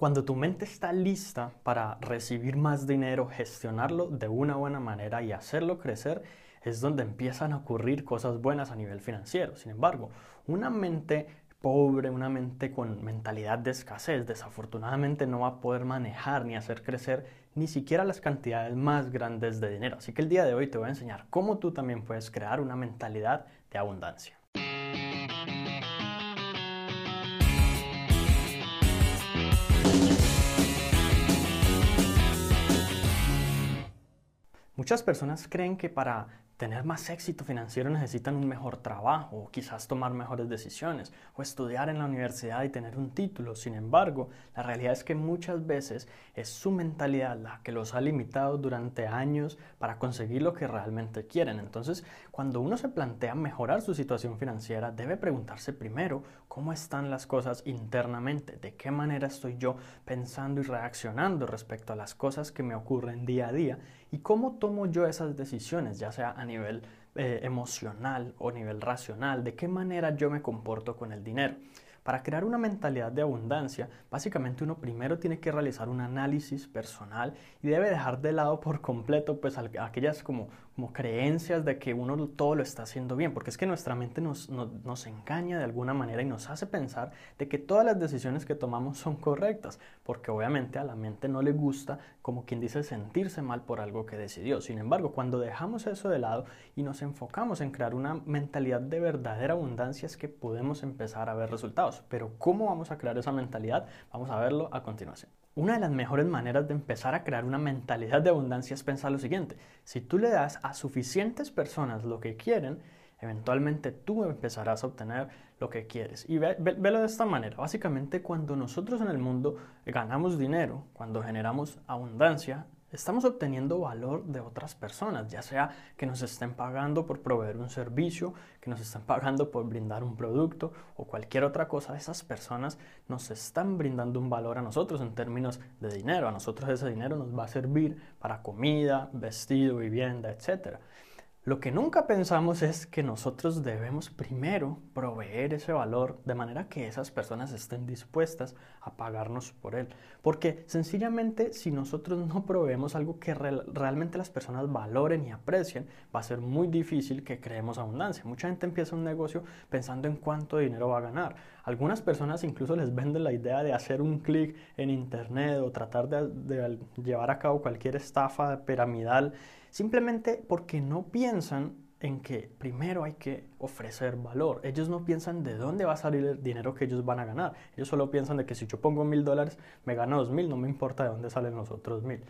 Cuando tu mente está lista para recibir más dinero, gestionarlo de una buena manera y hacerlo crecer, es donde empiezan a ocurrir cosas buenas a nivel financiero. Sin embargo, una mente pobre, una mente con mentalidad de escasez, desafortunadamente no va a poder manejar ni hacer crecer ni siquiera las cantidades más grandes de dinero. Así que el día de hoy te voy a enseñar cómo tú también puedes crear una mentalidad de abundancia. Muchas personas creen que para tener más éxito financiero necesitan un mejor trabajo, o quizás tomar mejores decisiones, o estudiar en la universidad y tener un título. Sin embargo, la realidad es que muchas veces es su mentalidad la que los ha limitado durante años para conseguir lo que realmente quieren. Entonces, cuando uno se plantea mejorar su situación financiera, debe preguntarse primero cómo están las cosas internamente, de qué manera estoy yo pensando y reaccionando respecto a las cosas que me ocurren día a día y cómo tomo yo esas decisiones, ya sea a nivel eh, emocional o nivel racional, de qué manera yo me comporto con el dinero. Para crear una mentalidad de abundancia, básicamente uno primero tiene que realizar un análisis personal y debe dejar de lado por completo pues aquellas como creencias de que uno todo lo está haciendo bien, porque es que nuestra mente nos, engaña de alguna manera y nos hace pensar de que todas las decisiones que tomamos son correctas, porque obviamente a la mente no le gusta, como quien dice, sentirse mal por algo que decidió. Sin embargo, cuando dejamos eso de lado y nos enfocamos en crear una mentalidad de verdadera abundancia, es que podemos empezar a ver resultados. Pero ¿cómo vamos a crear esa mentalidad? Vamos a verlo a continuación. Una de las mejores maneras de empezar a crear una mentalidad de abundancia es pensar lo siguiente. Si tú le das a suficientes personas lo que quieren, eventualmente tú empezarás a obtener lo que quieres. Y velo de esta manera. Básicamente cuando nosotros en el mundo ganamos dinero, cuando generamos abundancia, estamos obteniendo valor de otras personas, ya sea que nos estén pagando por proveer un servicio, que nos estén pagando por brindar un producto o cualquier otra cosa, esas personas nos están brindando un valor a nosotros en términos de dinero. A nosotros ese dinero nos va a servir para comida, vestido, vivienda, etc. Lo que nunca pensamos es que nosotros debemos primero proveer ese valor de manera que esas personas estén dispuestas a pagarnos por él. Porque sencillamente si nosotros no proveemos algo que realmente las personas valoren y aprecien, va a ser muy difícil que creemos abundancia. Mucha gente empieza un negocio pensando en cuánto dinero va a ganar. Algunas personas incluso les venden la idea de hacer un clic en internet o tratar de, de llevar a cabo cualquier estafa piramidal simplemente porque no piensan en que primero hay que ofrecer valor. Ellos no piensan de dónde va a salir el dinero que ellos van a ganar. Ellos solo piensan de que si yo pongo mil dólares, me gano dos mil, no me importa de dónde salen los otros mil.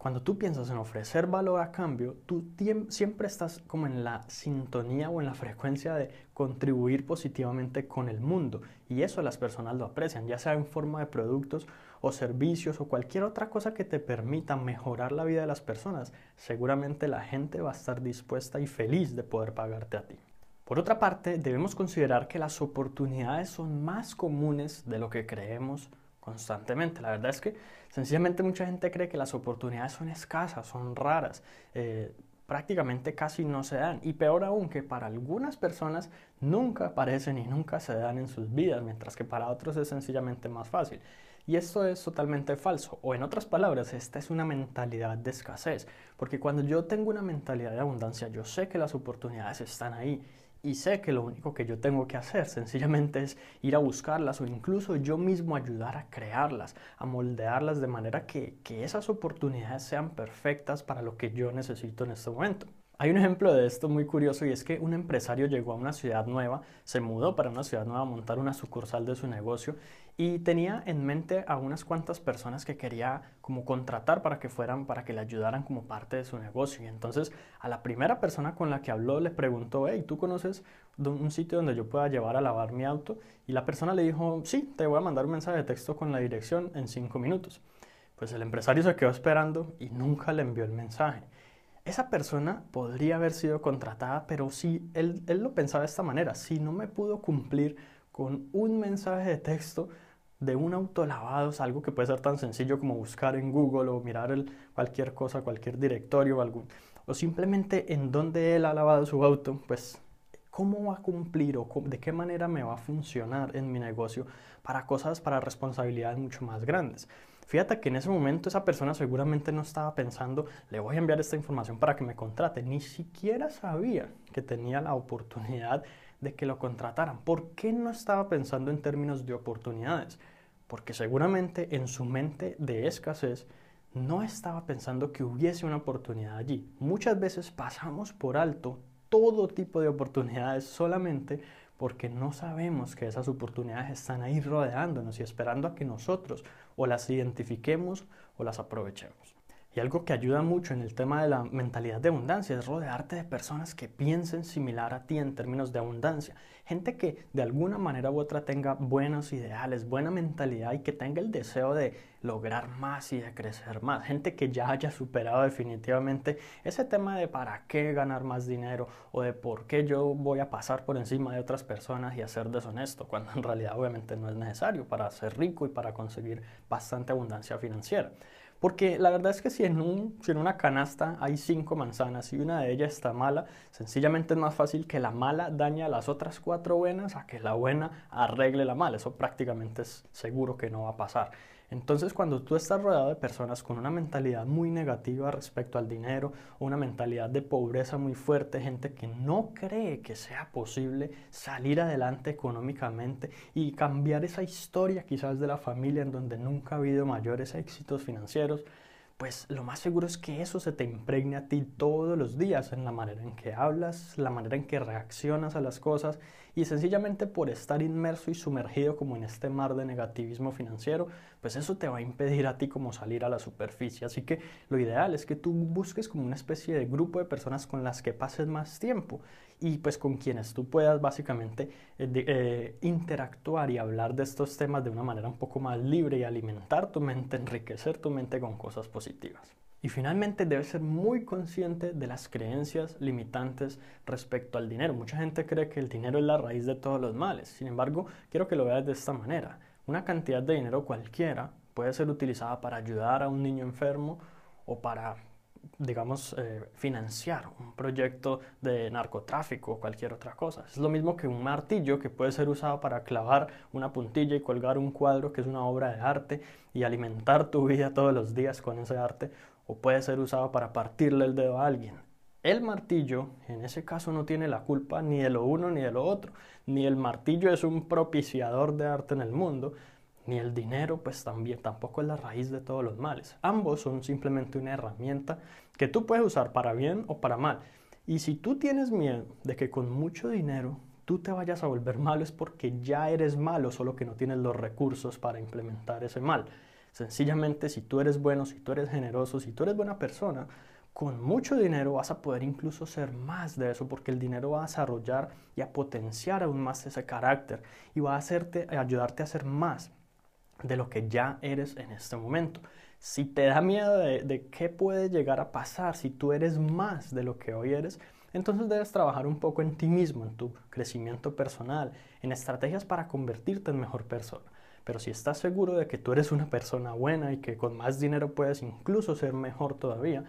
Cuando tú piensas en ofrecer valor a cambio, tú siempre estás como en la sintonía o en la frecuencia de contribuir positivamente con el mundo. Y eso las personas lo aprecian, ya sea en forma de productos o servicios o cualquier otra cosa que te permita mejorar la vida de las personas. Seguramente la gente va a estar dispuesta y feliz de poder pagarte a ti. Por otra parte, debemos considerar que las oportunidades son más comunes de lo que creemos constantemente. La verdad es que sencillamente mucha gente cree que las oportunidades son escasas, son raras, eh, prácticamente casi no se dan. Y peor aún que para algunas personas nunca aparecen y nunca se dan en sus vidas, mientras que para otros es sencillamente más fácil. Y esto es totalmente falso. O en otras palabras, esta es una mentalidad de escasez. Porque cuando yo tengo una mentalidad de abundancia, yo sé que las oportunidades están ahí y sé que lo único que yo tengo que hacer sencillamente es ir a buscarlas o incluso yo mismo ayudar a crearlas, a moldearlas de manera que, que esas oportunidades sean perfectas para lo que yo necesito en este momento. Hay un ejemplo de esto muy curioso y es que un empresario llegó a una ciudad nueva, se mudó para una ciudad nueva a montar una sucursal de su negocio y tenía en mente a unas cuantas personas que quería como contratar para que fueran, para que le ayudaran como parte de su negocio. Y entonces a la primera persona con la que habló le preguntó, hey, ¿tú conoces un sitio donde yo pueda llevar a lavar mi auto? Y la persona le dijo, sí, te voy a mandar un mensaje de texto con la dirección en cinco minutos. Pues el empresario se quedó esperando y nunca le envió el mensaje esa persona podría haber sido contratada, pero si él, él lo pensaba de esta manera, si no me pudo cumplir con un mensaje de texto de un auto lavado, es algo que puede ser tan sencillo como buscar en Google o mirar el, cualquier cosa, cualquier directorio o, algún, o simplemente en donde él ha lavado su auto, pues cómo va a cumplir o de qué manera me va a funcionar en mi negocio para cosas, para responsabilidades mucho más grandes. Fíjate que en ese momento esa persona seguramente no estaba pensando, le voy a enviar esta información para que me contrate. Ni siquiera sabía que tenía la oportunidad de que lo contrataran. ¿Por qué no estaba pensando en términos de oportunidades? Porque seguramente en su mente de escasez no estaba pensando que hubiese una oportunidad allí. Muchas veces pasamos por alto todo tipo de oportunidades solamente porque no sabemos que esas oportunidades están ahí rodeándonos y esperando a que nosotros o las identifiquemos o las aprovechemos. Y algo que ayuda mucho en el tema de la mentalidad de abundancia es rodearte de personas que piensen similar a ti en términos de abundancia. Gente que de alguna manera u otra tenga buenos ideales, buena mentalidad y que tenga el deseo de lograr más y de crecer más. Gente que ya haya superado definitivamente ese tema de para qué ganar más dinero o de por qué yo voy a pasar por encima de otras personas y a ser deshonesto, cuando en realidad obviamente no es necesario para ser rico y para conseguir bastante abundancia financiera. Porque la verdad es que si en, una canasta hay cinco manzanas y una de ellas está mala, sencillamente es más fácil que la mala dañe a las otras cuatro buenas a que la buena arregle la mala. Eso prácticamente es seguro que no va a pasar. Entonces, cuando tú estás rodeado de personas con una mentalidad muy negativa respecto al dinero, una mentalidad de pobreza muy fuerte, gente que no cree que sea posible salir adelante económicamente y cambiar esa historia quizás de la familia en donde nunca ha habido mayores éxitos financieros, pues lo más seguro es que eso se te impregne a ti todos los días en la manera en que hablas, la manera en que reaccionas a las cosas y sencillamente por estar inmerso y sumergido como en este mar de negativismo financiero, pues eso te va a impedir a ti como salir a la superficie. Así que lo ideal es que tú busques como una especie de grupo de personas con las que pases más tiempo y pues con quienes tú puedas básicamente eh, eh, interactuar y hablar de estos temas de una manera un poco más libre y alimentar tu mente, enriquecer tu mente con cosas positivas. Y finalmente debes ser muy consciente de las creencias limitantes respecto al dinero. Mucha gente cree que el dinero es la raíz de todos los males. Sin embargo, quiero que lo veas de esta manera. Una cantidad de dinero cualquiera puede ser utilizada para ayudar a un niño enfermo o para digamos, eh, financiar un proyecto de narcotráfico o cualquier otra cosa. Es lo mismo que un martillo que puede ser usado para clavar una puntilla y colgar un cuadro que es una obra de arte y alimentar tu vida todos los días con ese arte, o puede ser usado para partirle el dedo a alguien. El martillo, en ese caso, no tiene la culpa ni de lo uno ni de lo otro. Ni el martillo es un propiciador de arte en el mundo, ni el dinero pues también tampoco es la raíz de todos los males. Ambos son simplemente una herramienta que tú puedes usar para bien o para mal. Y si tú tienes miedo de que con mucho dinero tú te vayas a volver malo es porque ya eres malo, solo que no tienes los recursos para implementar ese mal. Sencillamente si tú eres bueno, si tú eres generoso, si tú eres buena persona, con mucho dinero vas a poder incluso ser más de eso porque el dinero va a desarrollar y a potenciar aún más ese carácter y va a hacerte, ayudarte a hacer más de lo que ya eres en este momento. Si te da miedo de, qué puede llegar a pasar si tú eres más de lo que hoy eres, entonces debes trabajar un poco en ti mismo, en tu crecimiento personal, en estrategias para convertirte en mejor persona. Pero si estás seguro de que tú eres una persona buena y que con más dinero puedes incluso ser mejor todavía,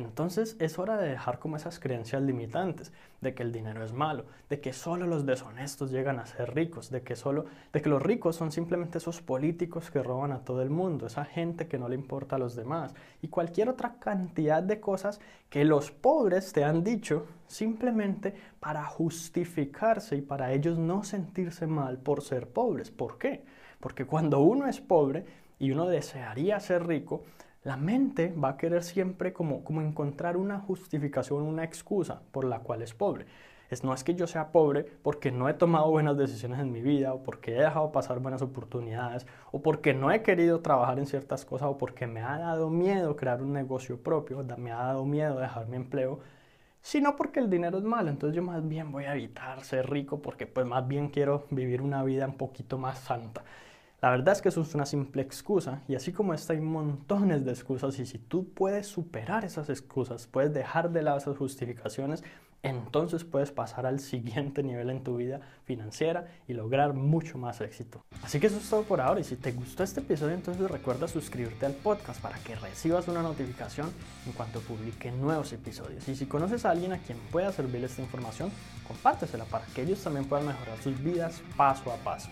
entonces es hora de dejar como esas creencias limitantes de que el dinero es malo, de que solo los deshonestos llegan a ser ricos, de que solo de que los ricos son simplemente esos políticos que roban a todo el mundo, esa gente que no le importa a los demás y cualquier otra cantidad de cosas que los pobres te han dicho simplemente para justificarse y para ellos no sentirse mal por ser pobres. ¿Por qué? Porque cuando uno es pobre y uno desearía ser rico, la mente va a querer siempre como, como encontrar una justificación, una excusa por la cual es pobre. Es, no es que yo sea pobre porque no he tomado buenas decisiones en mi vida o porque he dejado pasar buenas oportunidades o porque no he querido trabajar en ciertas cosas o porque me ha dado miedo crear un negocio propio, me ha dado miedo dejar mi empleo, sino porque el dinero es malo. Entonces yo más bien voy a evitar ser rico porque pues más bien quiero vivir una vida un poquito más santa. La verdad es que eso es una simple excusa y así como esta hay montones de excusas y si tú puedes superar esas excusas, puedes dejar de lado esas justificaciones, entonces puedes pasar al siguiente nivel en tu vida financiera y lograr mucho más éxito. Así que eso es todo por ahora y si te gustó este episodio entonces recuerda suscribirte al podcast para que recibas una notificación en cuanto publique nuevos episodios. Y si conoces a alguien a quien pueda servirle esta información, compártesela para que ellos también puedan mejorar sus vidas paso a paso.